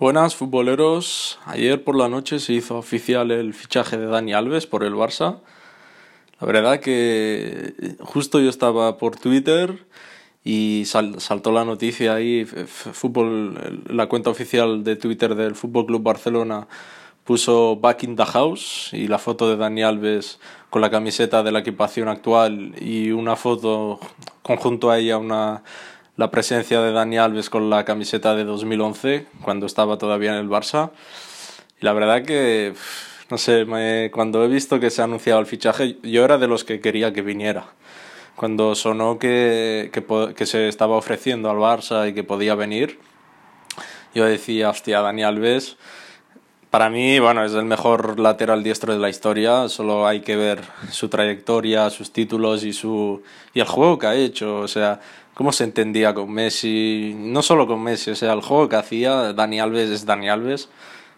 Buenas futboleros, ayer por la noche se hizo oficial el fichaje de Dani Alves por el Barça. La verdad que justo yo estaba por Twitter y saltó la noticia ahí, fútbol, la cuenta oficial de Twitter del Fútbol Club Barcelona puso Back in the House y la foto de Dani Alves con la camiseta de la equipación actual y una foto conjunto a ella una la presencia de Dani Alves con la camiseta de 2011, cuando estaba todavía en el Barça. Y la verdad que, no sé, cuando he visto que se ha anunciado el fichaje, yo era de los que quería que viniera. Cuando sonó que, que, que se estaba ofreciendo al Barça y que podía venir, yo decía, hostia, Dani Alves, para mí, bueno, es el mejor lateral diestro de la historia. Solo hay que ver su trayectoria, sus títulos y su y el juego que ha hecho. O sea, cómo se entendía con Messi. No solo con Messi, o sea, el juego que hacía Dani Alves es Dani Alves.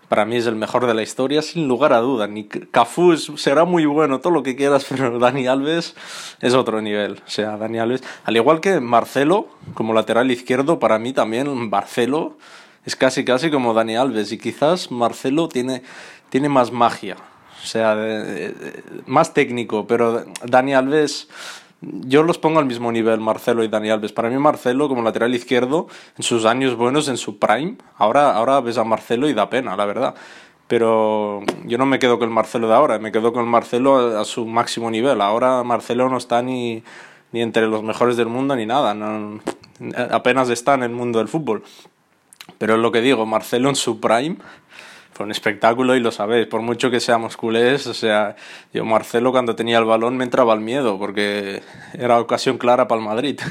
Para mí es el mejor de la historia, sin lugar a duda. Ni Cafú será muy bueno, todo lo que quieras, pero Dani Alves es otro nivel. O sea, Dani Alves, al igual que Marcelo, como lateral izquierdo, para mí también Marcelo es casi casi como Dani Alves y quizás Marcelo tiene, tiene más magia, o sea, más técnico, pero Dani Alves yo los pongo al mismo nivel, Marcelo y Dani Alves. Para mí Marcelo como lateral izquierdo en sus años buenos, en su prime, ahora, ahora ves a Marcelo y da pena, la verdad. Pero yo no me quedo con el Marcelo de ahora, me quedo con el Marcelo a, su máximo nivel. Ahora Marcelo no está ni, ni entre los mejores del mundo ni nada, apenas está en el mundo del fútbol. Pero es lo que digo, Marcelo en su prime fue un espectáculo y lo sabéis, por mucho que seamos culés, o sea, yo Marcelo cuando tenía el balón me entraba el miedo porque era ocasión clara para el Madrid.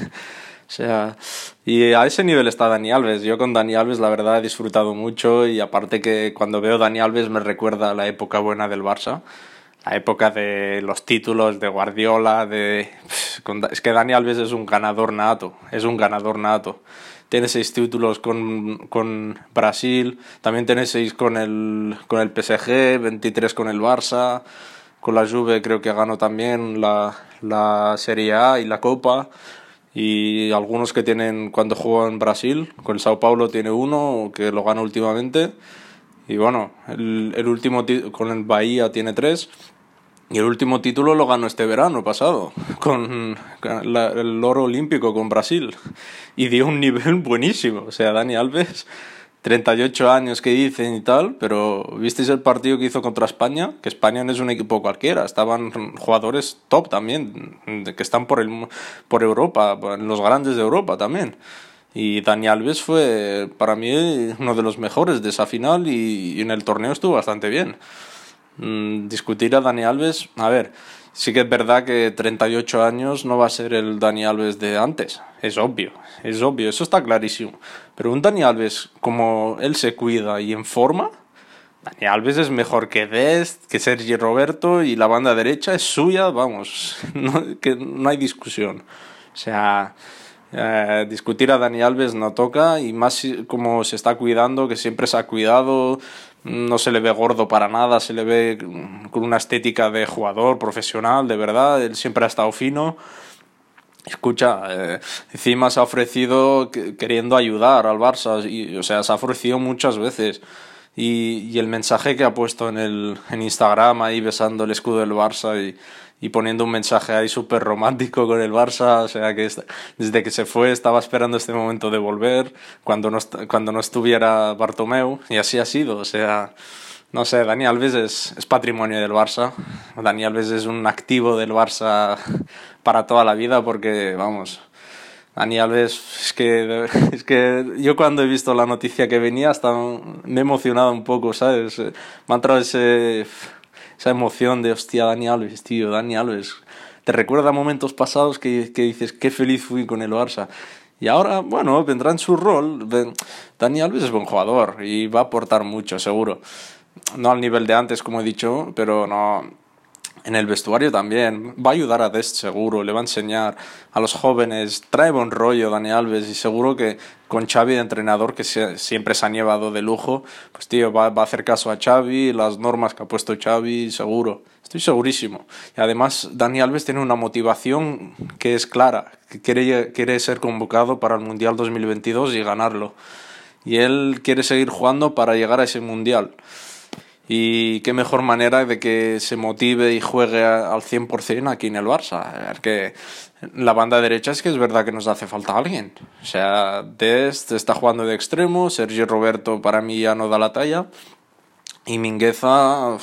O sea, y a ese nivel está Dani Alves. Yo con Dani Alves la verdad he disfrutado mucho y aparte que cuando veo Dani Alves me recuerda la época buena del Barça, la época de los títulos de Guardiola, de es que Dani Alves es un ganador nato, es un ganador nato tiene seis títulos con, con Brasil, también tiene seis con el, con el PSG, 23 con el Barça, con la Juve creo que ganó también la, la Serie A y la Copa y algunos que tienen cuando jugó en Brasil, con el Sao Paulo tiene uno que lo ganó últimamente y bueno, el, el último con el Bahía tiene tres y el último título lo ganó este verano pasado, con el oro olímpico con Brasil. Y dio un nivel buenísimo. O sea, Dani Alves, 38 años que dicen y tal, pero ¿visteis el partido que hizo contra España? Que España no es un equipo cualquiera, estaban jugadores top también, que están por, el, por Europa, los grandes de Europa también. Y Dani Alves fue para mí uno de los mejores de esa final y en el torneo estuvo bastante bien. Mm, discutir a Dani Alves, a ver, sí que es verdad que 38 años no va a ser el Dani Alves de antes, es obvio, es obvio, eso está clarísimo. Pero un Dani Alves, como él se cuida y en forma, Dani Alves es mejor que Dest, que Sergi Roberto y la banda derecha es suya, vamos, no, que no hay discusión. O sea, eh, discutir a Dani Alves no toca y más como se está cuidando, que siempre se ha cuidado, no se le ve gordo para nada, se le ve con una estética de jugador profesional, de verdad, él siempre ha estado fino. Escucha, eh, encima se ha ofrecido queriendo ayudar al Barça, y, o sea, se ha ofrecido muchas veces. Y, y el mensaje que ha puesto en, el, en Instagram ahí besando el escudo del Barça y, y poniendo un mensaje ahí súper romántico con el Barça, o sea que desde que se fue estaba esperando este momento de volver, cuando no, cuando no estuviera Bartomeu, y así ha sido, o sea, no sé, Dani Alves es, es patrimonio del Barça, Dani Alves es un activo del Barça para toda la vida porque, vamos, Dani Alves, es que, es que yo cuando he visto la noticia que venía hasta me he emocionado un poco, ¿sabes? Me ha entrado ese esa emoción de, hostia, Dani Alves, tío, Dani Alves. Te recuerda momentos pasados que, que dices, qué feliz fui con el Barça. Y ahora, bueno, vendrá en su rol. Dani Alves es buen jugador y va a aportar mucho, seguro. No al nivel de antes, como he dicho, pero no, en el vestuario también. Va a ayudar a Dest seguro, le va a enseñar a los jóvenes. Trae buen rollo Dani Alves y seguro que con Xavi de entrenador, que siempre se ha llevado de lujo, pues tío, va, va, a hacer caso a Xavi, las normas que ha puesto Xavi, seguro. Estoy segurísimo. Y además Dani Alves tiene una motivación que es clara, que quiere, quiere ser convocado para el Mundial 2022 y ganarlo. y él quiere seguir jugando para llegar a ese mundial. Y qué mejor manera de que se motive y juegue al 100% aquí en el Barça. que la banda derecha es que es verdad que nos hace falta alguien. O sea, Dest está jugando de extremo, Sergio Roberto para mí ya no da la talla. Y Mingueza,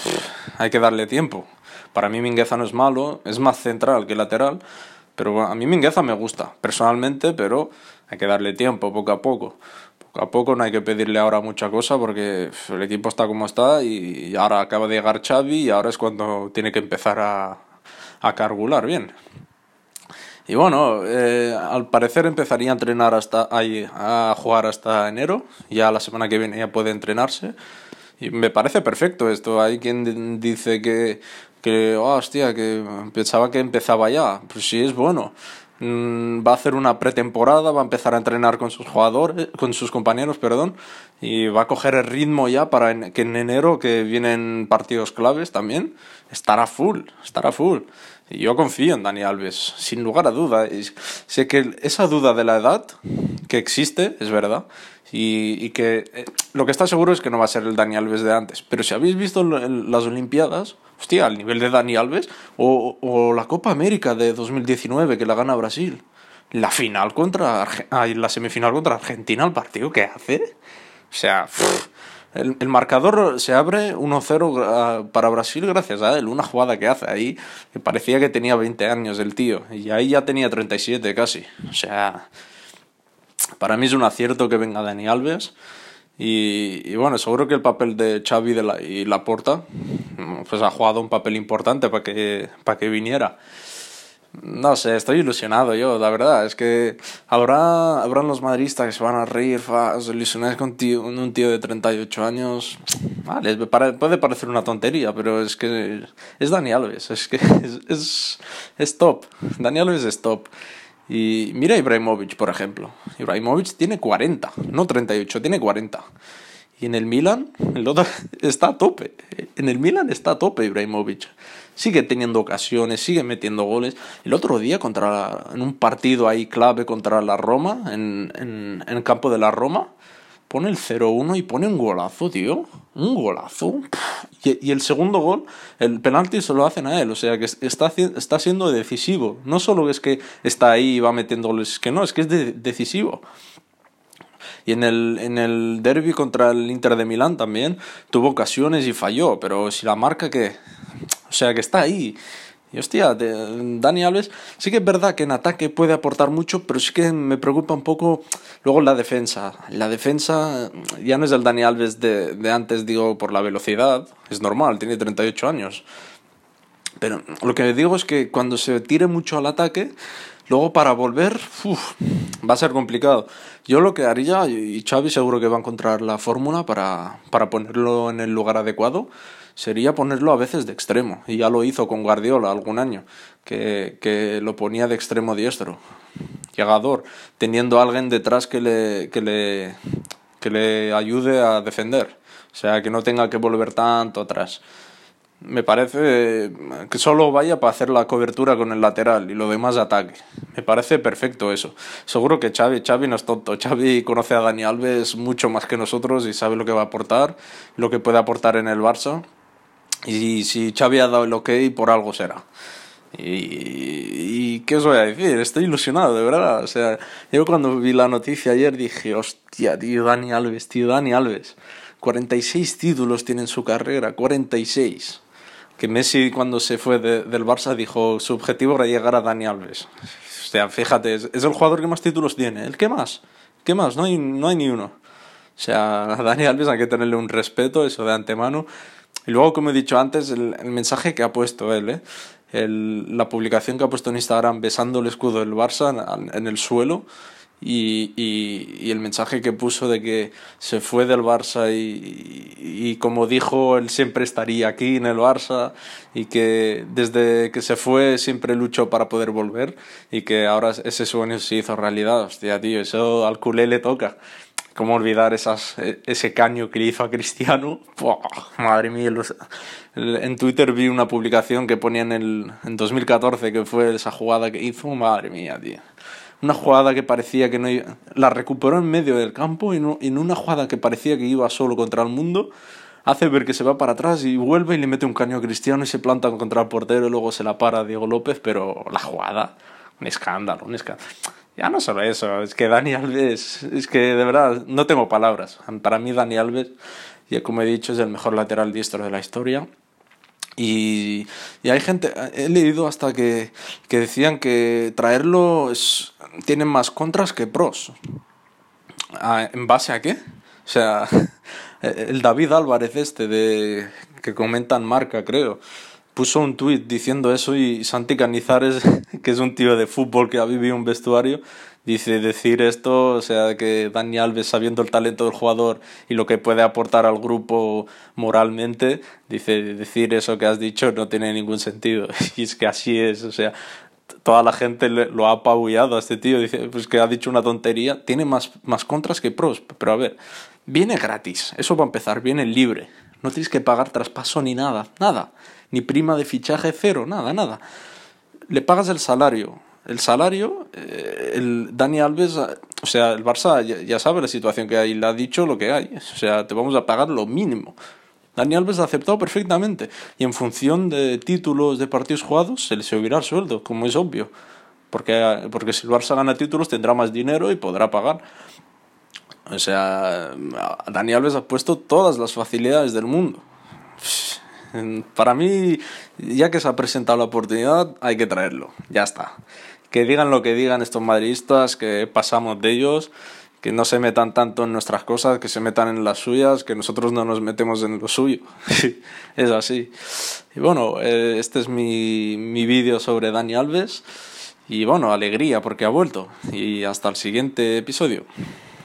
hay que darle tiempo. Para mí Mingueza no es malo, es más central que lateral. Pero a mí Mingueza me gusta, personalmente, pero hay que darle tiempo, poco a poco a poco no hay que pedirle ahora mucha cosa porque el equipo está como está y ahora acaba de llegar Xavi y ahora es cuando tiene que empezar a, a carbular bien. Y bueno, eh, al parecer empezaría a entrenar hasta ahí, a jugar hasta enero. Ya la semana que viene ya puede entrenarse. Y me parece perfecto esto. Hay quien dice que, que oh, hostia, que pensaba que empezaba ya. Pues sí, es bueno. Mm, va a hacer una pretemporada, va a empezar a entrenar con sus jugadores, con sus compañeros, perdón, y va a coger el ritmo ya para que en enero, que vienen partidos claves también, estará full, estará full. Y yo confío en Dani Alves, sin lugar a duda. sé que esa duda de la edad que existe, es verdad, y, y que eh, lo que está seguro es que no va a ser el Dani Alves de antes. Pero si habéis visto las Olimpiadas, hostia, al nivel de Dani Alves, o, o la Copa América de 2019 que la gana Brasil, la final contra, la semifinal contra Argentina, el partido que hace, o sea, el, el, marcador se abre 1-0 ah, para Brasil gracias a él, una jugada que hace ahí, que parecía que tenía 20 años el tío, y ahí ya tenía 37 casi, o sea, para mí es un acierto que venga Dani Alves. Y, bueno, seguro que el papel de Xavi de la, y Laporta pues ha jugado un papel importante para que, para que viniera. No sé, estoy ilusionado yo, la verdad. Es que habrá, habrán los madristas que se van a reír, os ilusionáis con, un tío de 38 años. Vale, puede parecer una tontería, pero es que es Dani Alves, es que es, es, es top. Dani Alves es top. Y mira Ibrahimovic, por ejemplo. Ibrahimovic tiene 40, no 38, tiene 40. Y en el Milan, el otro está a tope. En el Milan está a tope Ibrahimovic. Sigue teniendo ocasiones, sigue metiendo goles. El otro día, contra en un partido ahí clave contra la Roma, en, en, en el campo de la Roma, pone el 0-1 y pone un golazo, tío. Un golazo. Y, el segundo gol, el penalti se lo hacen a él. O sea que está, está siendo decisivo. No solo es que está ahí y va metiendo goles, es que no, es que es decisivo. Y en el, en el derby contra el Inter de Milán también tuvo ocasiones y falló. Pero si la marca que... O sea que está ahí. Y hostia, Dani Alves, sí que es verdad que en ataque puede aportar mucho, pero sí que me preocupa un poco luego la defensa. La defensa ya no es el Dani Alves de, de antes, digo, por la velocidad, es normal, tiene 38 años. Pero lo que digo es que cuando se tire mucho al ataque, luego para volver, va a ser complicado. Yo lo que haría, y Xavi seguro que va a encontrar la fórmula para, para ponerlo en el lugar adecuado, sería ponerlo a veces de extremo. Y ya lo hizo con Guardiola algún año, que, que lo ponía de extremo diestro. Llegador, teniendo alguien detrás que le, que le, que le ayude a defender. O sea, que no tenga que volver tanto atrás. Me parece que solo vaya para hacer la cobertura con el lateral y lo demás ataque. Me parece perfecto eso. Seguro que Xavi, Xavi no es tonto. Xavi conoce a Dani Alves mucho más que nosotros y sabe lo que va a aportar, lo que puede aportar en el Barça. Y si Xavi ha dado el ok, por algo será. Y, qué os voy a decir, estoy ilusionado, de verdad. O sea, yo cuando vi la noticia ayer dije, hostia, tío, Dani Alves, tío, Dani Alves. 46 títulos tiene en su carrera, 46. Que Messi cuando se fue de, del Barça dijo, su objetivo era llegar a Dani Alves. O sea, fíjate, es, es el jugador que más títulos tiene. ¿El qué más? ¿Qué más? No hay, no hay ni uno. O sea, a Dani Alves hay que tenerle un respeto, eso de antemano. Y luego, como he dicho antes, el, mensaje que ha puesto él, ¿eh? la publicación que ha puesto en Instagram besando el escudo del Barça en el suelo y, y, y, el mensaje que puso de que se fue del Barça y, y, como dijo, él siempre estaría aquí en el Barça y que desde que se fue siempre luchó para poder volver y que ahora ese sueño se hizo realidad. Hostia, tío, eso al culé le toca. ¿Cómo olvidar esas, e, ese caño que le hizo a Cristiano? ¡Puah! Madre mía. Los, en Twitter vi una publicación que ponía en, el, en 2014 que fue esa jugada que hizo. Madre mía, tío. Una jugada que parecía que no iba, la recuperó en medio del campo y en una jugada que parecía que iba solo contra el mundo, hace ver que se va para atrás y vuelve y le mete un caño a Cristiano y se planta contra el portero y luego se la para Diego López, pero la jugada, un escándalo, un escándalo. Ya no solo eso, es que Dani Alves, es que de verdad no tengo palabras. Para mí Dani Alves, ya como he dicho, es el mejor lateral diestro de la historia. Y, y hay gente, he leído hasta que, que decían que traerlo es, tiene más contras que pros. ¿En base a qué? O sea, el David Álvarez este de que comentan marca, creo, puso un tuit diciendo eso y Santi Canizares, que es un tío de fútbol que ha vivido un vestuario, dice decir esto, o sea, que Dani Alves, sabiendo el talento del jugador y lo que puede aportar al grupo moralmente, dice decir eso que has dicho no tiene ningún sentido. Y es que así es, o sea, toda la gente lo ha apabullado a este tío, dice pues que ha dicho una tontería, tiene más, más contras que pros, pero a ver, viene gratis, eso va a empezar, viene libre, no tienes que pagar traspaso ni nada, nada, ni prima de fichaje cero, nada, nada. Le pagas el salario, el salario, eh, el Dani Alves, o sea, el Barça ya, sabe la situación que hay, le ha dicho lo que hay, o sea, te vamos a pagar lo mínimo. Dani Alves ha aceptado perfectamente y en función de títulos de partidos jugados se le subirá el sueldo, como es obvio, porque, porque si el Barça gana títulos tendrá más dinero y podrá pagar. O sea, Dani Alves ha puesto todas las facilidades del mundo. Para mí, ya que se ha presentado la oportunidad, hay que traerlo. Ya está. Que digan lo que digan estos madridistas, que pasamos de ellos, que no se metan tanto en nuestras cosas, que se metan en las suyas, que nosotros no nos metemos en lo suyo. es así. Y bueno, eh, este es mi, mi vídeo sobre Dani Alves. Y bueno, alegría porque ha vuelto. Y hasta el siguiente episodio.